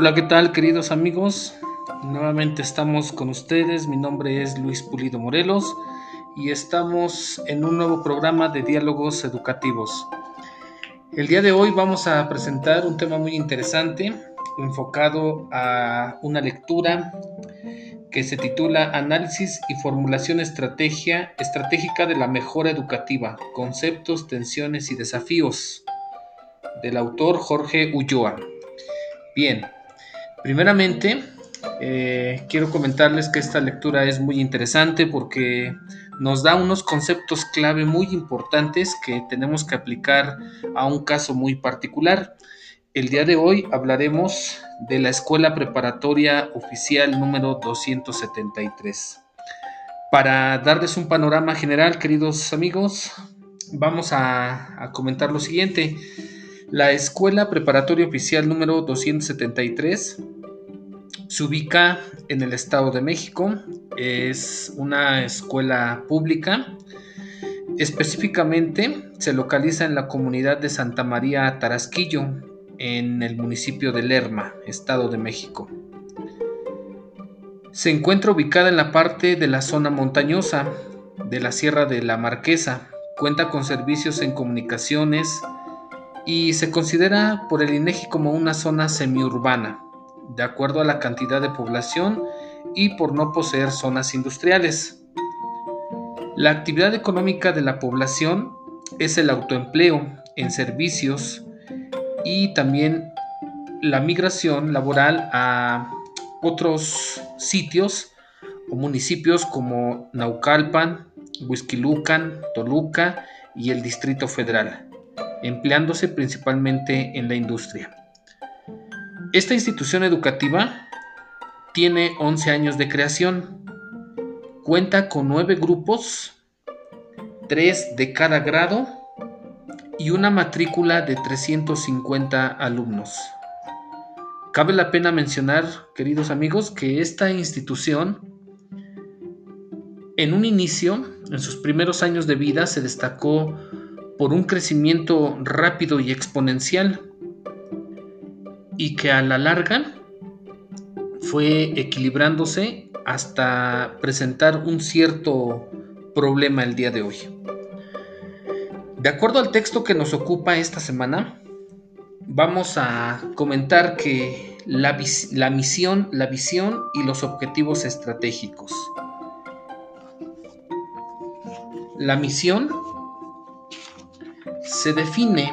Hola, ¿qué tal queridos amigos? Nuevamente estamos con ustedes. Mi nombre es Luis Pulido Morelos y estamos en un nuevo programa de diálogos educativos. El día de hoy vamos a presentar un tema muy interesante enfocado a una lectura que se titula Análisis y formulación estrategia, estratégica de la mejora educativa, conceptos, tensiones y desafíos, del autor Jorge Ulloa. Bien, primeramente eh, quiero comentarles que esta lectura es muy interesante porque nos da unos conceptos clave muy importantes que tenemos que aplicar a un caso muy particular. El día de hoy hablaremos de la Escuela Preparatoria Oficial número 273. Para darles un panorama general, queridos amigos, vamos a, a comentar lo siguiente. La Escuela Preparatoria Oficial número 273 se ubica en el Estado de México. Es una escuela pública. Específicamente se localiza en la comunidad de Santa María Tarasquillo, en el municipio de Lerma, Estado de México. Se encuentra ubicada en la parte de la zona montañosa de la Sierra de la Marquesa. Cuenta con servicios en comunicaciones y se considera por el INEGI como una zona semiurbana de acuerdo a la cantidad de población y por no poseer zonas industriales. La actividad económica de la población es el autoempleo en servicios y también la migración laboral a otros sitios o municipios como Naucalpan, Huizquilucan, Toluca y el Distrito Federal, empleándose principalmente en la industria. Esta institución educativa tiene 11 años de creación. Cuenta con 9 grupos, 3 de cada grado y una matrícula de 350 alumnos. Cabe la pena mencionar, queridos amigos, que esta institución en un inicio, en sus primeros años de vida, se destacó por un crecimiento rápido y exponencial y que a la larga fue equilibrándose hasta presentar un cierto problema el día de hoy. De acuerdo al texto que nos ocupa esta semana, vamos a comentar que la, misión, la visión y los objetivos estratégicos. La misión se define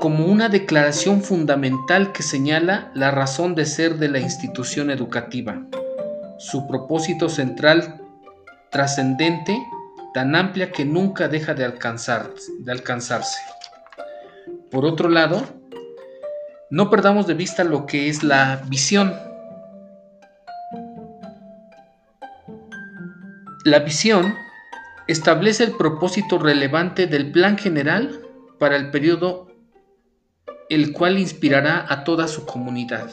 como una declaración fundamental que señala la razón de ser de la institución educativa, su propósito central trascendente, tan amplia que nunca deja de, alcanzar, de alcanzarse. Por otro lado, no perdamos de vista lo que es la visión. La visión establece el propósito relevante del plan general para el periodo el cual inspirará a toda su comunidad.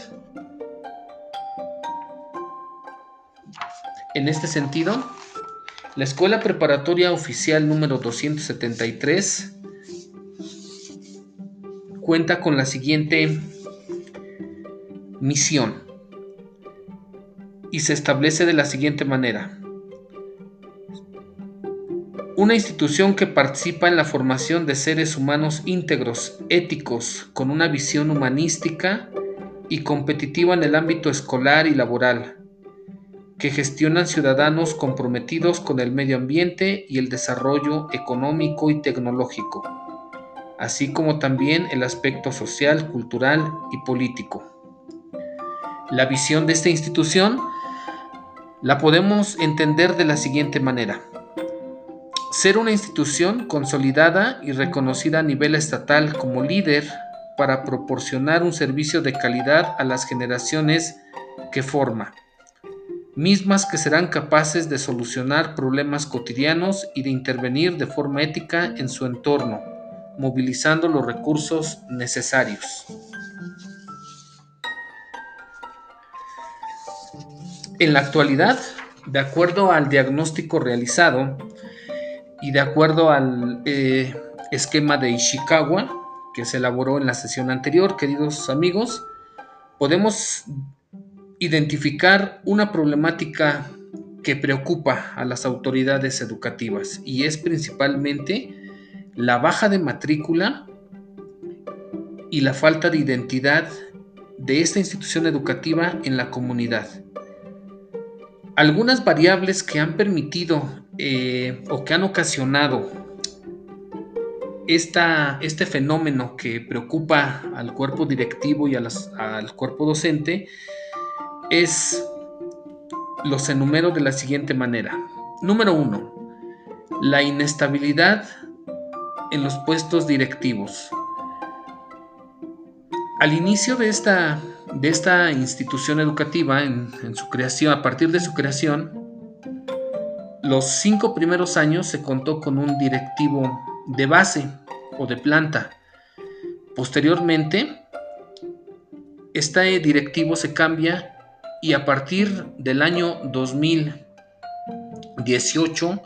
En este sentido, la Escuela Preparatoria Oficial número 273 cuenta con la siguiente misión y se establece de la siguiente manera. Una institución que participa en la formación de seres humanos íntegros, éticos, con una visión humanística y competitiva en el ámbito escolar y laboral, que gestionan ciudadanos comprometidos con el medio ambiente y el desarrollo económico y tecnológico, así como también el aspecto social, cultural y político. La visión de esta institución la podemos entender de la siguiente manera ser una institución consolidada y reconocida a nivel estatal como líder para proporcionar un servicio de calidad a las generaciones que forma, mismas que serán capaces de solucionar problemas cotidianos y de intervenir de forma ética en su entorno, movilizando los recursos necesarios. En la actualidad, de acuerdo al diagnóstico realizado, y de acuerdo al eh, esquema de Ishikawa, que se elaboró en la sesión anterior, queridos amigos, podemos identificar una problemática que preocupa a las autoridades educativas y es principalmente la baja de matrícula y la falta de identidad de esta institución educativa en la comunidad. Algunas variables que han permitido eh, o que han ocasionado este fenómeno que preocupa al cuerpo directivo y al cuerpo docente es los enumero de la siguiente manera. Número uno, la inestabilidad en los puestos directivos. Al inicio de esta, de esta institución educativa, en su creación, a partir de su creación, los cinco primeros años se contó con un directivo de base o de planta. Posteriormente, este directivo se cambia y a partir del año 2018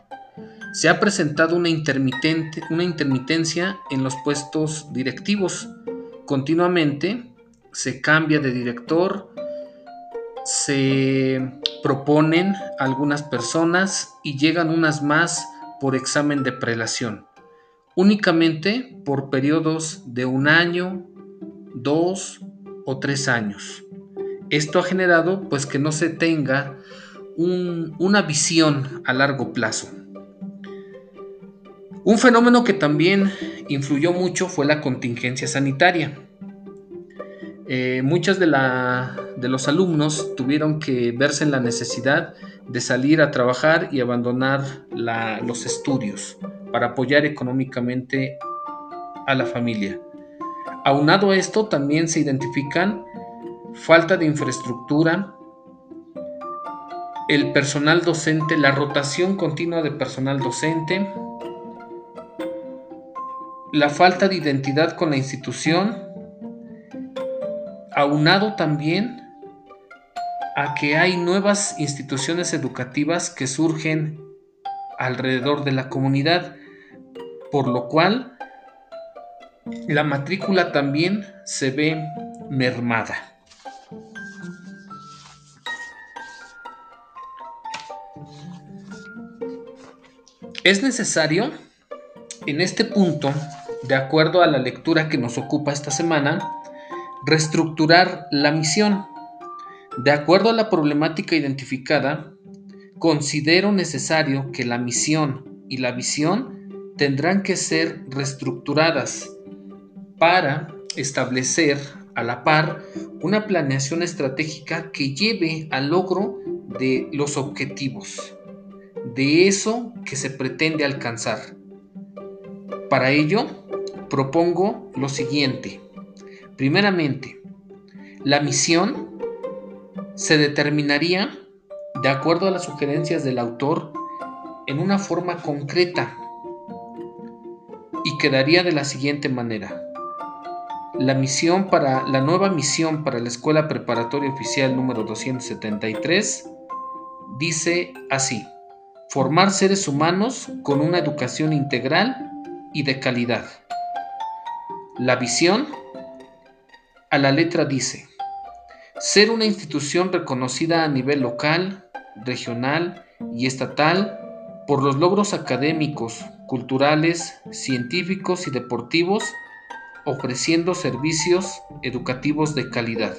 se ha presentado una, intermitente, una intermitencia en los puestos directivos. Continuamente se cambia de director, se proponen algunas personas y llegan unas más por examen de prelación, únicamente por periodos de un año, dos o tres años. Esto ha generado pues que no se tenga una visión a largo plazo. Un fenómeno que también influyó mucho fue la contingencia sanitaria. Eh, muchos de, los alumnos tuvieron que verse en la necesidad de salir a trabajar y abandonar los estudios para apoyar económicamente a la familia. Aunado a esto, también se identifican falta de infraestructura, el personal docente, la rotación continua de personal docente, la falta de identidad con la institución, aunado también a que hay nuevas instituciones educativas que surgen alrededor de la comunidad, por lo cual la matrícula también se ve mermada. Es necesario, en este punto, de acuerdo a la lectura que nos ocupa esta semana, reestructurar la misión. De acuerdo a la problemática identificada, considero necesario que la misión y la visión tendrán que ser reestructuradas para establecer a la par una planeación estratégica que lleve al logro de los objetivos de eso que se pretende alcanzar. Para ello, propongo lo siguiente. Primeramente, la misión se determinaría, de acuerdo a las sugerencias del autor, en una forma concreta y quedaría de la siguiente manera. La misión para la nueva misión para la Escuela Preparatoria Oficial número 273 dice así: formar seres humanos con una educación integral y de calidad. La visión la letra dice, ser una institución reconocida a nivel local, regional y estatal por los logros académicos, culturales, científicos y deportivos, ofreciendo servicios educativos de calidad.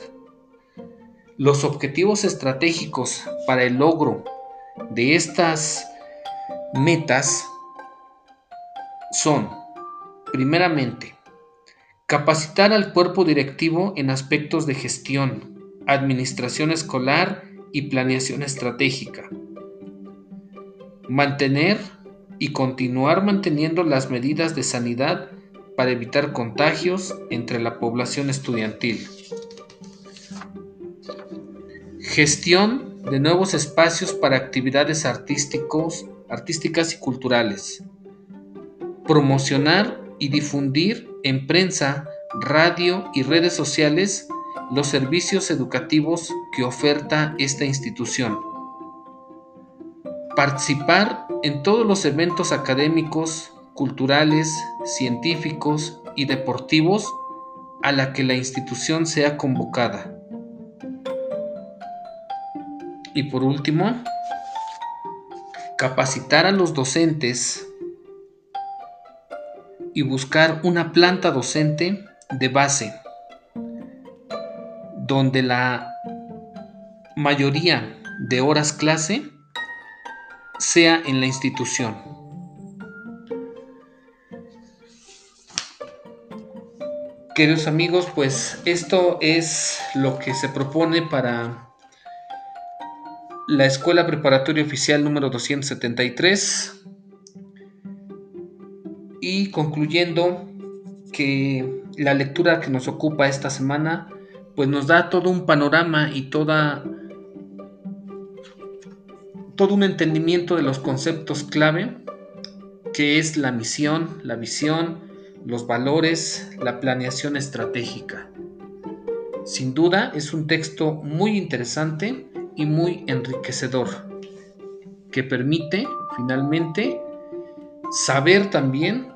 Los objetivos estratégicos para el logro de estas metas son, primeramente, capacitar al cuerpo directivo en aspectos de gestión, administración escolar y planeación estratégica. Mantener y continuar manteniendo las medidas de sanidad para evitar contagios entre la población estudiantil. Gestión de nuevos espacios para actividades artísticas y culturales. Promocionar y difundir en prensa, radio y redes sociales los servicios educativos que oferta esta institución. Participar en todos los eventos académicos, culturales, científicos y deportivos a la que la institución sea convocada. Y por último, capacitar a los docentes y buscar una planta docente de base donde la mayoría de horas clase sea en la institución. Queridos amigos, pues esto es lo que se propone para la Escuela Preparatoria Oficial número 273. Y concluyendo que la lectura que nos ocupa esta semana pues nos da todo un panorama y toda todo un entendimiento de los conceptos clave que es la misión, la visión, los valores, la planeación estratégica. Sin duda es un texto muy interesante y muy enriquecedor, que permite finalmente saber también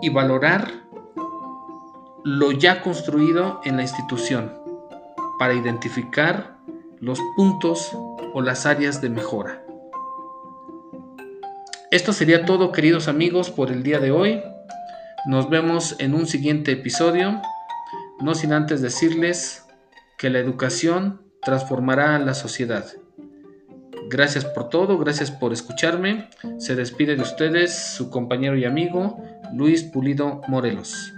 y valorar lo ya construido en la institución para identificar los puntos o las áreas de mejora. Esto sería todo queridos amigos por el día de hoy. Nos vemos en un siguiente episodio, no sin antes decirles que la educación transformará a la sociedad. Gracias por todo, gracias por escucharme. Se despide de ustedes su compañero y amigo Luis Pulido Morelos.